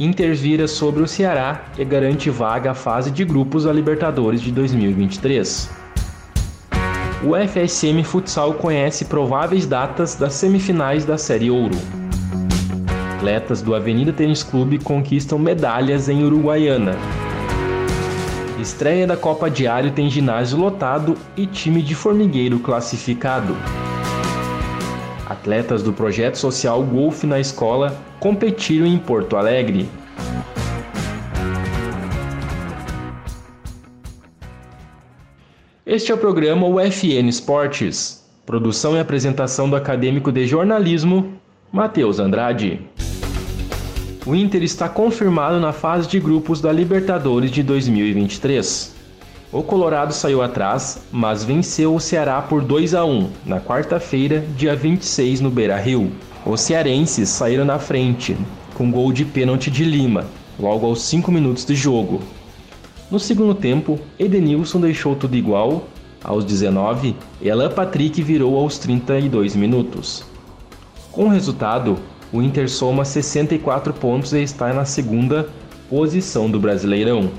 Inter vira sobre o Ceará e garante vaga à fase de grupos da Libertadores de 2023. O FSM Futsal conhece prováveis datas das semifinais da Série Ouro. Atletas do Avenida Tênis Clube conquistam medalhas em Uruguaiana. Estreia da Copa Diário tem ginásio lotado e time de formigueiro classificado. Atletas do projeto social Golfe na Escola competiram em Porto Alegre. Este é o programa UFN Esportes. Produção e apresentação do acadêmico de jornalismo, Matheus Andrade. O Inter está confirmado na fase de grupos da Libertadores de 2023. O Colorado saiu atrás, mas venceu o Ceará por 2 a 1 na quarta-feira, dia 26, no Beira-Rio. Os cearenses saíram na frente, com gol de pênalti de Lima, logo aos 5 minutos de jogo. No segundo tempo, Edenilson deixou tudo igual, aos 19, e Alan Patrick virou aos 32 minutos. Com o resultado, o Inter soma 64 pontos e está na segunda posição do Brasileirão.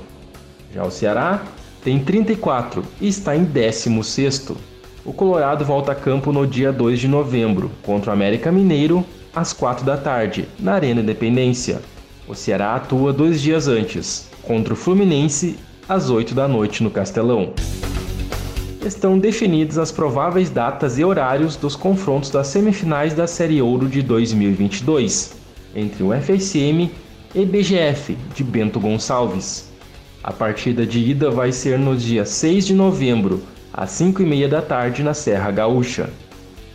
Já o Ceará tem 34 e está em 16º. O Colorado volta a campo no dia 2 de novembro contra o América Mineiro às 4 da tarde, na Arena Independência. O Ceará atua dois dias antes, contra o Fluminense às 8 da noite no Castelão estão definidas as prováveis datas e horários dos confrontos das semifinais da Série Ouro de 2022 entre o FSM e BGF de Bento Gonçalves. A partida de ida vai ser no dia 6 de novembro, às 5h30 da tarde na Serra Gaúcha.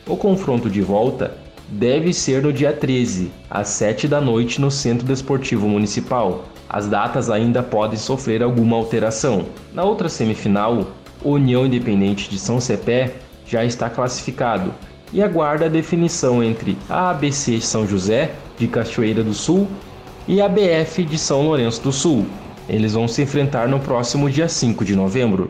O confronto de volta deve ser no dia 13, às 7 da noite no Centro Desportivo Municipal. As datas ainda podem sofrer alguma alteração. Na outra semifinal, União Independente de São Cepé já está classificado e aguarda a definição entre a ABC São José, de Cachoeira do Sul, e a BF de São Lourenço do Sul. Eles vão se enfrentar no próximo dia 5 de novembro.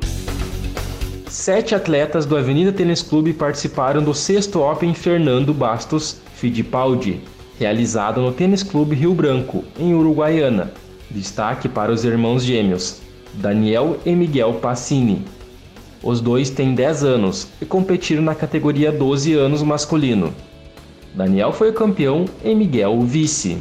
Sete atletas do Avenida Tênis Clube participaram do sexto Open Fernando Bastos Fittipaldi, realizado no Tênis Clube Rio Branco, em Uruguaiana. Destaque para os irmãos gêmeos, Daniel e Miguel Passini, os dois têm 10 anos e competiram na categoria 12 anos masculino. Daniel foi campeão e Miguel o vice.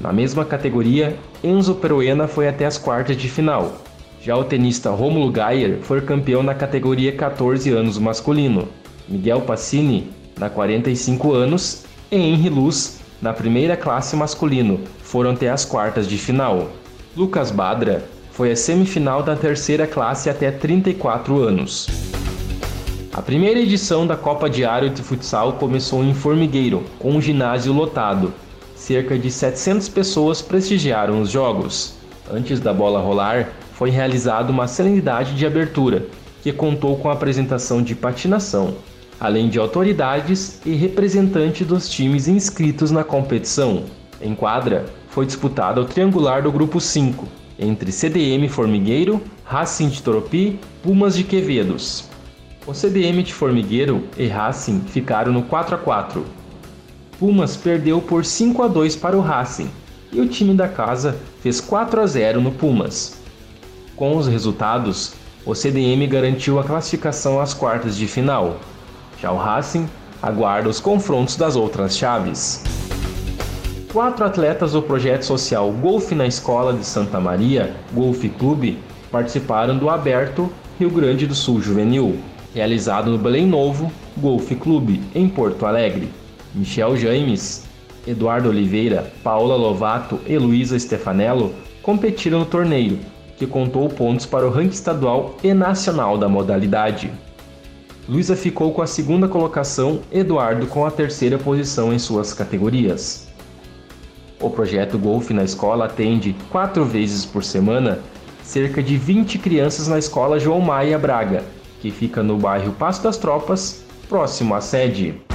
Na mesma categoria, Enzo Peruena foi até as quartas de final. Já o tenista Romulo Gayer foi campeão na categoria 14 anos masculino. Miguel Passini, na 45 anos, e Henry Luz, na primeira classe masculino, foram até as quartas de final. Lucas Badra foi a semifinal da terceira classe até 34 anos. A primeira edição da Copa Diário de Futsal começou em Formigueiro, com um ginásio lotado. Cerca de 700 pessoas prestigiaram os jogos. Antes da bola rolar, foi realizada uma solenidade de abertura, que contou com a apresentação de patinação, além de autoridades e representantes dos times inscritos na competição. Em quadra, foi disputado o triangular do grupo 5, entre CDM Formigueiro, Racing de Toropi, Pumas de Quevedos. O CDM de Formigueiro e Racing ficaram no 4 a 4. Pumas perdeu por 5 a 2 para o Racing e o time da casa fez 4 a 0 no Pumas. Com os resultados, o CDM garantiu a classificação às quartas de final. Já o Racing aguarda os confrontos das outras chaves quatro atletas do projeto social Golfe na Escola de Santa Maria, Golfe Clube, participaram do Aberto Rio Grande do Sul Juvenil, realizado no Belém Novo Golfe Clube, em Porto Alegre. Michel James, Eduardo Oliveira, Paola Lovato e Luísa Stefanello competiram no torneio, que contou pontos para o ranking estadual e nacional da modalidade. Luísa ficou com a segunda colocação, Eduardo com a terceira posição em suas categorias. O projeto Golfe na Escola atende, quatro vezes por semana, cerca de 20 crianças na Escola João Maia Braga, que fica no bairro Passo das Tropas, próximo à sede.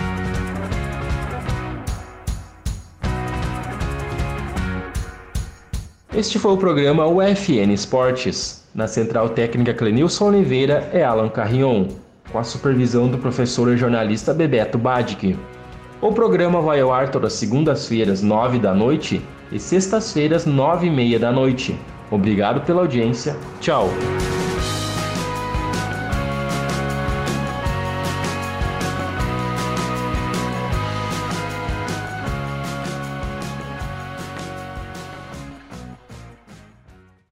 Este foi o programa UFN Esportes. Na Central Técnica Clenilson Oliveira é Alan Carrion, com a supervisão do professor e jornalista Bebeto Badic. O programa vai ao ar todas segundas-feiras, nove da noite e sextas-feiras, nove e meia da noite. Obrigado pela audiência. Tchau.